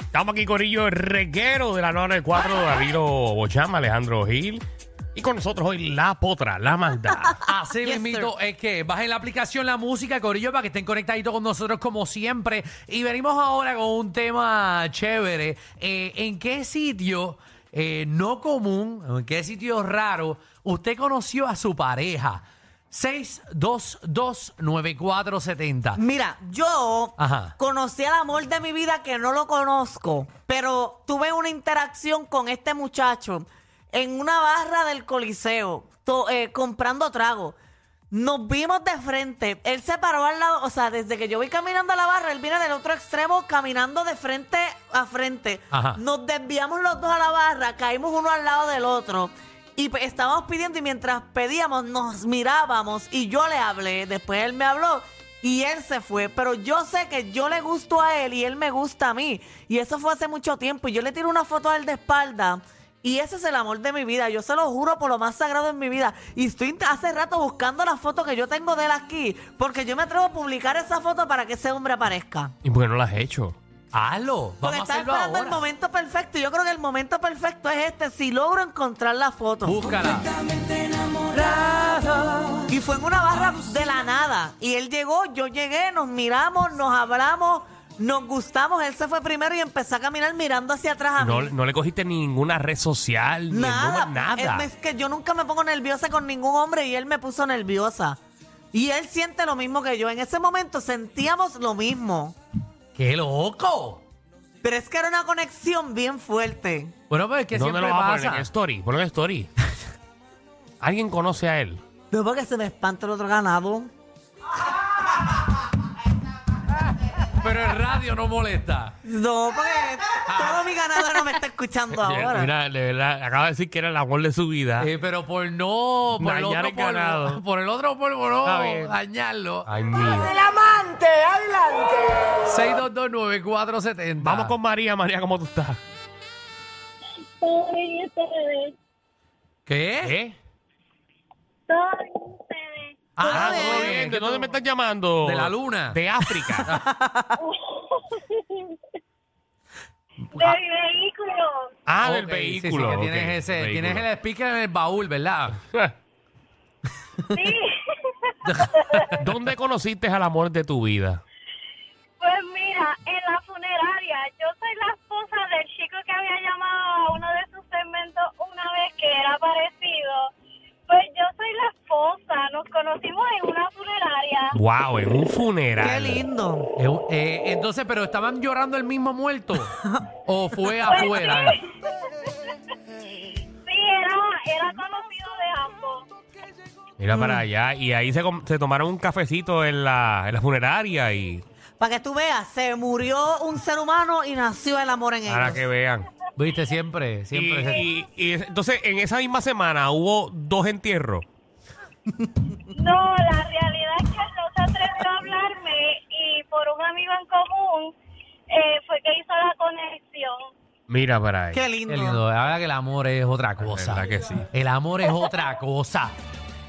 Estamos aquí, Corillo, el reguero de la 94, David Bochama, Alejandro Gil. Y con nosotros hoy la potra, la maldad. Así Yes, mismito es que bajen la aplicación La Música, Corillo, para que estén conectaditos con nosotros como siempre. Y venimos ahora con un tema chévere. Eh, ¿En qué sitio eh, no común, en qué sitio raro, usted conoció a su pareja? 6229470. Mira, yo Ajá. conocí al amor de mi vida que no lo conozco, pero tuve una interacción con este muchacho en una barra del Coliseo, to- eh, comprando trago. Nos vimos de frente. Él se paró al lado, o sea, desde que yo voy caminando a la barra, él viene del otro extremo caminando de frente a frente. Ajá. Nos desviamos los dos a la barra, caímos uno al lado del otro. Y pues, estábamos pidiendo y mientras pedíamos nos mirábamos y yo le hablé. Después él me habló y él se fue. Pero yo sé que yo le gusto a él y él me gusta a mí. Y eso fue hace mucho tiempo. Y yo le tiro una foto a él de espalda. Y ese es el amor de mi vida. Yo se lo juro por lo más sagrado en mi vida. Y estoy hace rato buscando la foto que yo tengo de él aquí. Porque yo me atrevo a publicar esa foto para que ese hombre aparezca. ¿Y por qué no la has hecho? Hazlo, Porque vamos a está hacerlo esperando el ahora. momento perfecto. Y yo creo que el momento perfecto es este. Si logro encontrar la foto. Búscala. Y fue en una barra de la nada. Y él llegó, yo llegué, nos miramos, nos hablamos, nos gustamos. Él se fue primero y empezó a caminar mirando hacia atrás a No, mí. no le cogiste ninguna red social, ni el Nada, número, nada. Él me- es que yo nunca me pongo nerviosa con ningún hombre y él me puso nerviosa. Y él siente lo mismo que yo. En ese momento sentíamos lo mismo. ¡Qué loco! Pero es que era una conexión bien fuerte. Bueno, pues es que ¿Dónde siempre lo vas a poner? pasa. ¿En story? Ponlo en story. ¿Alguien conoce a él? No porque se me espanta el otro ganado. Pero el radio no molesta. No, porque todo mi ganado no me está escuchando ahora. Mira, de verdad, acaba de decir que era el amor de su vida. Eh, pero por no, por el Dañar otro el polvo, ganado. por el otro polvo no bien. dañarlo. Ay, mío. amante, adelante. 6229470. Vamos con María. María, ¿cómo tú estás? Todo bien ustedes. ¿Qué? Ah, todo bien. ¿De dónde me estás llamando? De la luna. De África. De mi vehículo. ah, Ok, del sí, sí, vehículo. que ok, tienes, ese, vehículo. tienes el speaker en el baúl, ¿verdad? Sí. ¿Dónde conociste al amor de tu vida? Pues mira, en la funeraria, yo soy la esposa del chico que había llamado a uno de sus segmentos una vez que era parecido. Pues yo soy la esposa, nos conocimos en una funeraria. Wow, en un funeral. Qué lindo. Eh, eh, entonces, ¿pero estaban llorando el mismo muerto? ¿O fue afuera? Sí, era, era conocido de ambos. Mira Mm. para allá. Y ahí se, com- se tomaron un cafecito en la, en la funeraria y Para que tú veas, se murió un ser humano y nació el amor en ellos. para que vean. ¿Viste? Siempre, siempre. y- y es- entonces, en esa misma semana hubo dos entierros. No, la realidad es que él no se atrevió a hablarme y por un amigo en común eh, fue que hizo la conexión. Mira para ahí. Qué lindo. Qué lindo. La verdad que el amor es otra cosa. verdad que sí. El amor es otra cosa.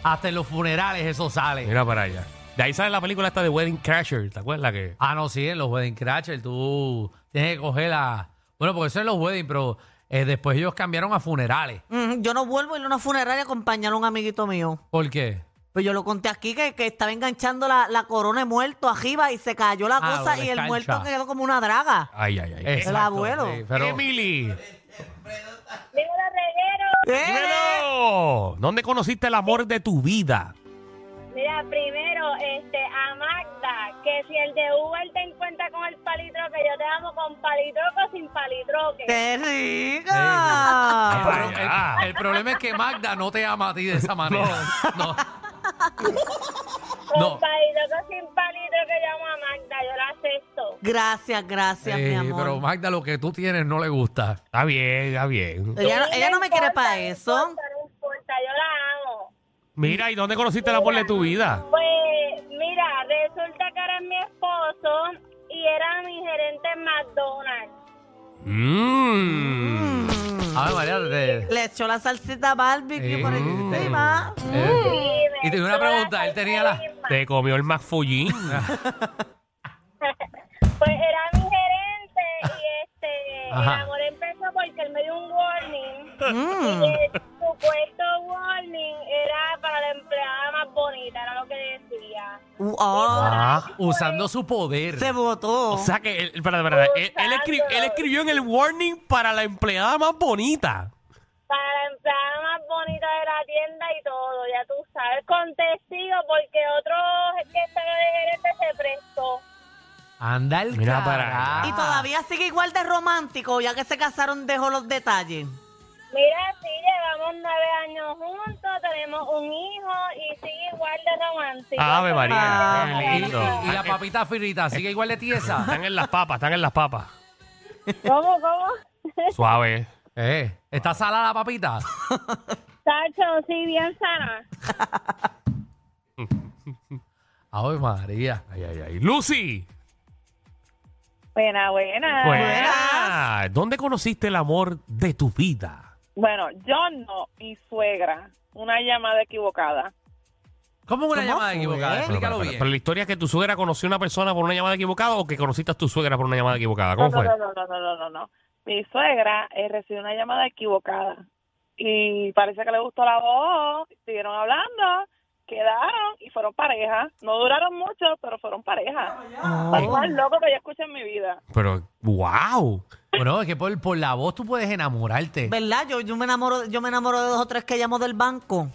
Hasta en los funerales eso sale. Mira para allá. De ahí sale la película esta de Wedding Crasher. ¿Te acuerdas que? Ah, no, sí, en los wedding crasher tú tienes que coger la... Bueno, porque eso es los wedding, pero eh, después ellos cambiaron a funerales. Mm, yo no vuelvo a ir a una funeraria a acompañar a un amiguito mío. ¿Por qué? Pues yo lo conté aquí que, que estaba enganchando la, la corona de muerto arriba y se cayó la Ah, cosa lo y el descancha. muerto quedó como una draga. Ay, ay, ay. Exacto, abuelo. sí, pero Emily. ¡Eh! dímelo. ¿Dónde conociste el amor de tu vida? Mira, primero, este, a Magda, que si el de Uber te encuentra con el palitroque, yo te amo con palitroque o sin palitroque. ¡Qué rica! Ah, el, el problema es que Magda no te ama a ti de esa manera. No. Con No. palitroque o sin palitroque, yo amo a Magda, yo la acepto. Gracias, gracias, mi Eh, amor. pero Magda, lo que tú tienes no le gusta. Está bien, está bien. ella, no- ella no me quiere para no eso. importa, no importa, yo la amo. Mira, ¿y dónde conociste el amor de tu vida? Y era mi gerente en McDonald's. Mmm. Mm. A ver, María, te- Le echó la salsita barbecue Eh, por mm. encima. eh, me y te doy una la pregunta, él tenía la... Te comió el McFullín. Pues era mi gerente y este Ajá. el amor empezó porque él me dio un warning. Mm. Y el ah. Usando su poder. se votó. O sea que, él, espérate, espérate, él, él escri- él escribió en el warning para la empleada más bonita. Para la empleada más bonita de la tienda y todo, ya tú sabes, con testigo porque otro que en el gerente se prestó. Anda el Mira para carajo. allá. y todavía sigue igual de romántico, ya que se casaron, dejó los detalles. Mira, sí, llevamos nueve años juntos, tenemos un hijo y sigue igual de romántico. Ave María, Ah. qué Y, lindo. y- la papita frita, sigue igual de tiesa. Están en las papas, están en las papas. ¿Cómo, cómo? Suave. Eh, ¿Está salada la papita? Tacho, sí, bien sana. Ay, María. Ay, ay, ay. Lucy. Buena, buena. Buena. ¿Dónde conociste el amor de tu vida? Bueno, yo no, mi suegra. Una llamada equivocada. ¿Cómo una ¿Cómo llamada fue? equivocada? Pero, Explícalo pero, bien. pero la historia es que tu suegra conoció a una persona por una llamada equivocada o que conociste a tu suegra por una llamada equivocada. ¿Cómo no, fue? no, no, no, no, no, no, no. Mi suegra eh, recibió una llamada equivocada. Y parece que le gustó la voz, siguieron hablando, quedaron y fueron pareja. No duraron mucho, pero fueron pareja. Oh. Lo más loco que yo escuché en mi vida. Pero, wow. Bueno, es que por, por la voz tú puedes enamorarte. ¿Verdad? Yo, yo me enamoro, yo me enamoro de dos o tres que llamo del banco.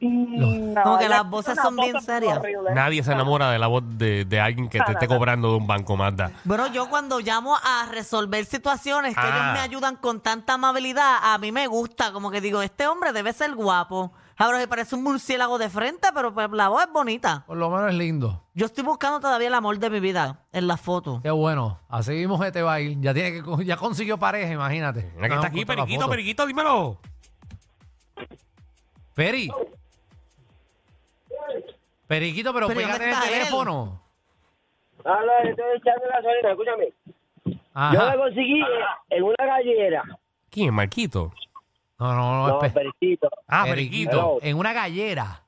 No, Como que las voces son bien serias. horrible. Nadie se enamora de la voz de, de alguien que te esté cobrando de un banco, Magda. Bueno, yo cuando llamo a resolver situaciones que Ah. ellos me ayudan con tanta amabilidad, a mí me gusta, como que digo, este hombre debe ser guapo. Ahora que parece un murciélago de frente, pero pues, la voz es bonita. Por lo menos es lindo. Yo estoy buscando todavía el amor de mi vida en la foto. Qué bueno. Así mismo este va a ir. Ya, tiene que, ya consiguió pareja, imagínate. Mira que Vamos está aquí, a encontrar la Periquito. Periquito, dímelo. Peri. Periquito, pero, Pero pégate en el ¿dónde está él? teléfono. Habla, estoy echando la gasolina, escúchame. Yo Ajá. la conseguí en una gallera. ¿Quién? Marquito. No, no, no. No, espe-. Ah, Periquito. Periquito. En una gallera.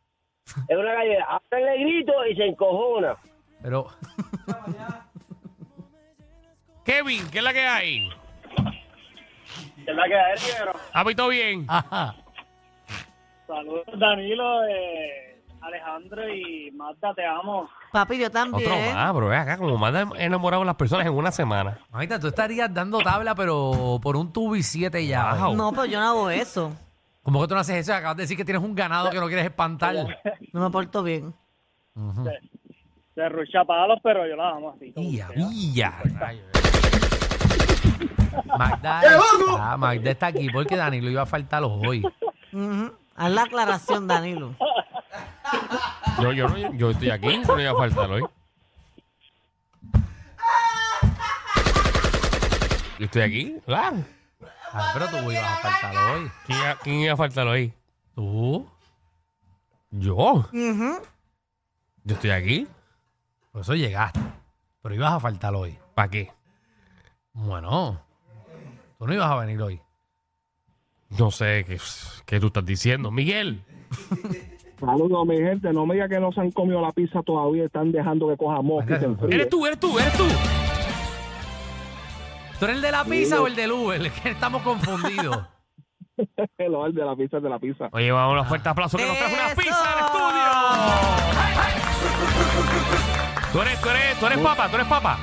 En una gallera. Ahora le grito y se encojona. Pero. Kevin, ¿qué es la que hay? ¿Qué es la que hay, dinero? ¿Habito bien? Ajá. Saludos Danilo, eh, Alejandro y Magda, te amo. Papi, yo Otro también. más, bro. Ve acá, como más enamorado a las personas en una semana. Ahorita tú estarías dando tabla, pero por un tubo y siete ya. Wow. No, pero yo no hago eso. Como que tú no haces eso? Acabas de decir que tienes un ganado que no quieres espantar. No me porto bien. Se rucha palos, pero yo la amo así. sea. Ya. Magda, está, Magda está aquí porque Danilo iba a faltar hoy. Ujú. Haz la aclaración, Danilo. Yo, yo, no- yo estoy aquí, no iba a faltar hoy. Yo estoy aquí, claro. Ah, pero tú ibas a faltar hoy. ¿Quién, iba- quién iba a faltar hoy? ¿Tú? Yo. Yo estoy aquí. Por eso llegaste. Pero ibas a faltar hoy. ¿Para qué? Bueno, tú no ibas a venir hoy. No sé qué, qué tú estás diciendo. Miguel. Saludos, mi gente. No me diga que no se han comido la pizza todavía. Están dejando que coja mosca y se enfríe. Eres tú, eres tú, eres tú. ¿Tú eres el de la pizza o el del Uber? Es que estamos confundidos. Lo del de la pizza es de la pizza. Oye, vamos a un fuerte aplauso que nos trajo una ¡Eso! pizza al estudio. Tú eres, tú eres, tú eres papa, tú eres papa.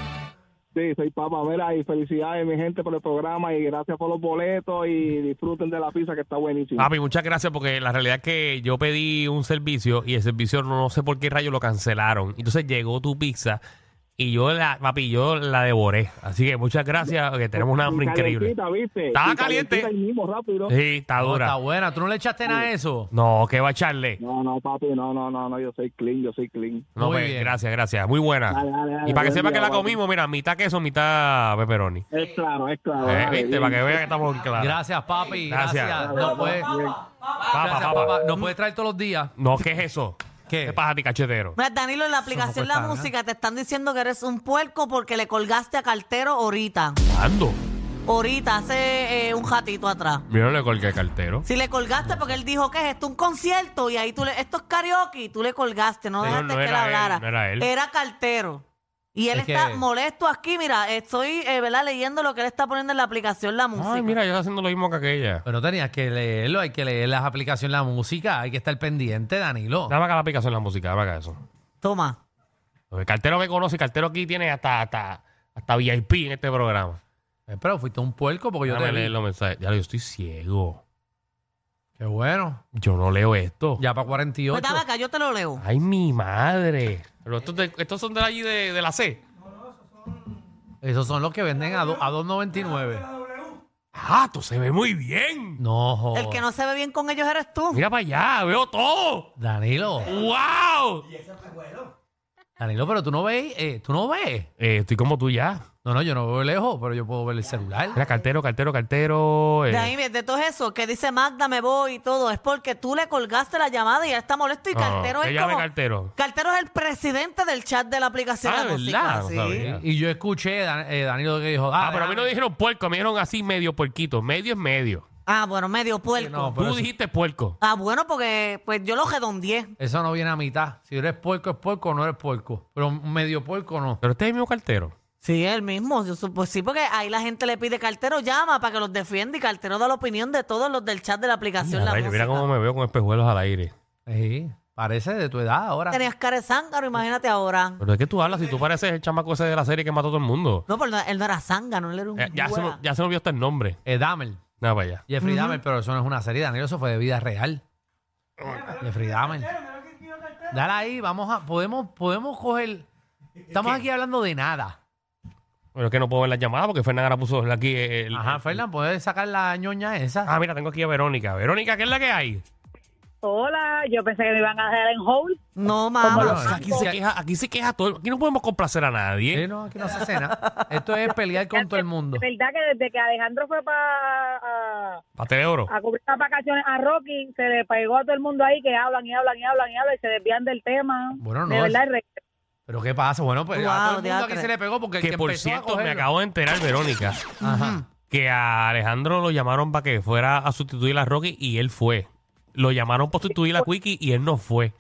Sí, soy Papa. Mira, y felicidades, mi gente, por el programa. Y gracias por los boletos. Y disfruten de la pizza que está buenísima. Papi, muchas gracias porque la realidad es que yo pedí un servicio y el servicio no sé por qué rayo lo cancelaron. Entonces llegó tu pizza y yo la, papi, yo la devoré. Así que muchas gracias porque tenemos una hambre increíble. Estaba Y caliente. ahí mismo, rápido. Sí, está No, dura. está buena. ¿Tú no le echaste nada a eso? No, que va a echarle. No, no, papi, no, no, no, no, yo soy clean, yo soy clean. No, Muy pues, bien. gracias, gracias. Muy buena. Dale, dale, dale, y para que sepa que la papi. comimos, mira, mitad queso, mitad pepperoni. Es claro, es claro. Eh, dale, ¿Viste? bien. Para que vea que estamos claros. Gracias, papi. Gracias. Gracias. No puedes, Papa, gracias, papa. papá. No puedes traer todos los días. No, ¿qué es eso? ¿Qué? ¿Qué pasa a ti, cachetero? Mira, Danilo, en la aplicación cuesta La nada. Música te están diciendo que eres un puerco porque le colgaste a cartero ahorita. ¿Cuándo? Ahorita, hace eh, un ratito atrás. Mira, le colgué cartero. Si le colgaste porque él dijo que es esto un concierto y ahí tú le, esto es karaoke y tú le colgaste, no dejaste no que él era él, hablara. no era él. cartero. Y él Es está que- molesto aquí. Mira, estoy eh, ¿verdad? leyendo lo que él está poniendo en la aplicación, la música. Ay, mira, yo estoy haciendo lo mismo que aquella. Pero tenías que leerlo, hay que leer las aplicaciones, la música, hay que estar pendiente, Danilo. Dame acá la aplicación de la música, dame acá eso. Toma. Porque Cartero me conoce Cartero aquí tiene hasta, hasta, hasta VIP en este programa. Eh, Pero fuiste un puerco porque yo Déjame te vi. leer los mensajes. Ya, yo estoy ciego. Qué bueno. Yo no leo esto. Ya para 48. Pues dame acá, yo te lo leo. Ay, mi madre. Pero estos, de- estos son de allí de, de la C. Esos son los que venden a, do- a 2.99. Ah, tú se ve muy bien. No, joder. El que no se ve bien con ellos eres tú. Mira para allá, veo todo. Danilo. ¡Wow! Danilo, pero tú no ves, eh, tú no ves. Eh, estoy como tú ya. No, no, yo no veo lejos, pero yo puedo ver el celular. Mira, cartero, cartero, cartero. eh. De ahí, de todo eso que dice Magda, me voy y todo, es porque tú le colgaste la llamada y él está molesto y No, Cartero que es llame como... Cartero. Cartero es el presidente del chat de la aplicación Ah, de ¿verdad? música. No sí. sabía. Y yo escuché, eh, Danilo, que dijo, Ah, pero a mí no déjame- dijeron puerco, me dijeron así medio puerquito. Medio es medio. Ah, bueno, medio puerco. no, Pero Tú eso- dijiste puerco. Ah, bueno, porque pues yo lo redondeé. Eso no viene a mitad. Si eres puerco, es puerco o no eres puerco. Pero medio puerco no. Pero este es el mismo cartero. Sí, él mismo. Yo supo- sí, porque ahí la gente le pide Cartero llama para que los defienda y Cartero da la opinión de todos los del chat de la aplicación. Mira, la rayo, mira música. cómo me veo con espejuelos al aire. Sí, parece de tu edad ahora. Tenías cara de zángano, imagínate ahora. Pero es que tú hablas si tú pareces el chamaco ese de la serie que mató a todo el mundo. No, pero no- él no era zángano, él era un Eh, ya, se, me- güey. ya se me olvidó hasta el nombre. Eh, Dahmer. Nada para allá. Jeffrey Dahmer, pero eso no es una serie, Danilo, eso fue de vida real. Jeffrey Dahmer. Dale ahí, vamos a, podemos, podemos coger. Estamos aquí hablando de nada. Pero es que no puedo ver las llamadas porque Fernanda puso aquí el... Ajá, Fernán, ¿puedes sacar la ñoña esa? Ah, mira, tengo aquí a Verónica. Verónica, ¿qué es la que hay? Hola, yo pensé que me iban a dejar en hold. No, mamá. aquí, se queja, aquí se queja todo. Aquí no podemos complacer a nadie. Sí, no, aquí no se hace nada. Esto es pelear con todo el mundo. ¿Verdad que desde que Alejandro fue para Pate de oro. a cubrir las vacaciones a Rocky, se le pegó a todo el mundo ahí que hablan y hablan y hablan y hablan y se desvían del tema. Bueno, no, De verdad, es- ¿Pero qué pasa? Bueno, pues a todo el mundo aquí se le pegó porque el que, Que por cierto, me acabo de enterar, Verónica, Ajá. que a Alejandro lo llamaron para que fuera a sustituir a Rocky y él fue. Lo llamaron para sustituir a Quickie y él no fue.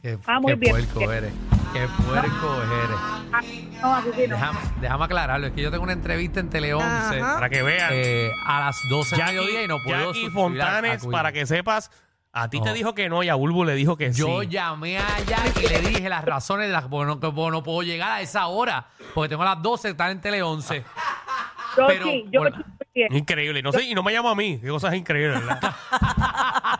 Qué, Ah, muy qué bien. puerco eres. Qué puerco eres. ah, no, así sí no. Déjame, déjame aclararlo. Es que yo tengo una entrevista en Tele 11 Ajá. Para que vean. eh, a las 12 de Jackie, mediodía y no puedo Jackie sustituir a- a Fontanes, para que sepas, a ti te dijo que no y a Bulbo le dijo que Yo sí. llamé a Jackie y le dije las razones de las que no, puedo llegar a esa hora. Porque tengo a las 12, están en Tele 11. Yo pero, sí, yo bueno. me siento bien. Increíble. Y no, sé, y no me llamo a mí. Qué cosas increíbles, ¿verdad?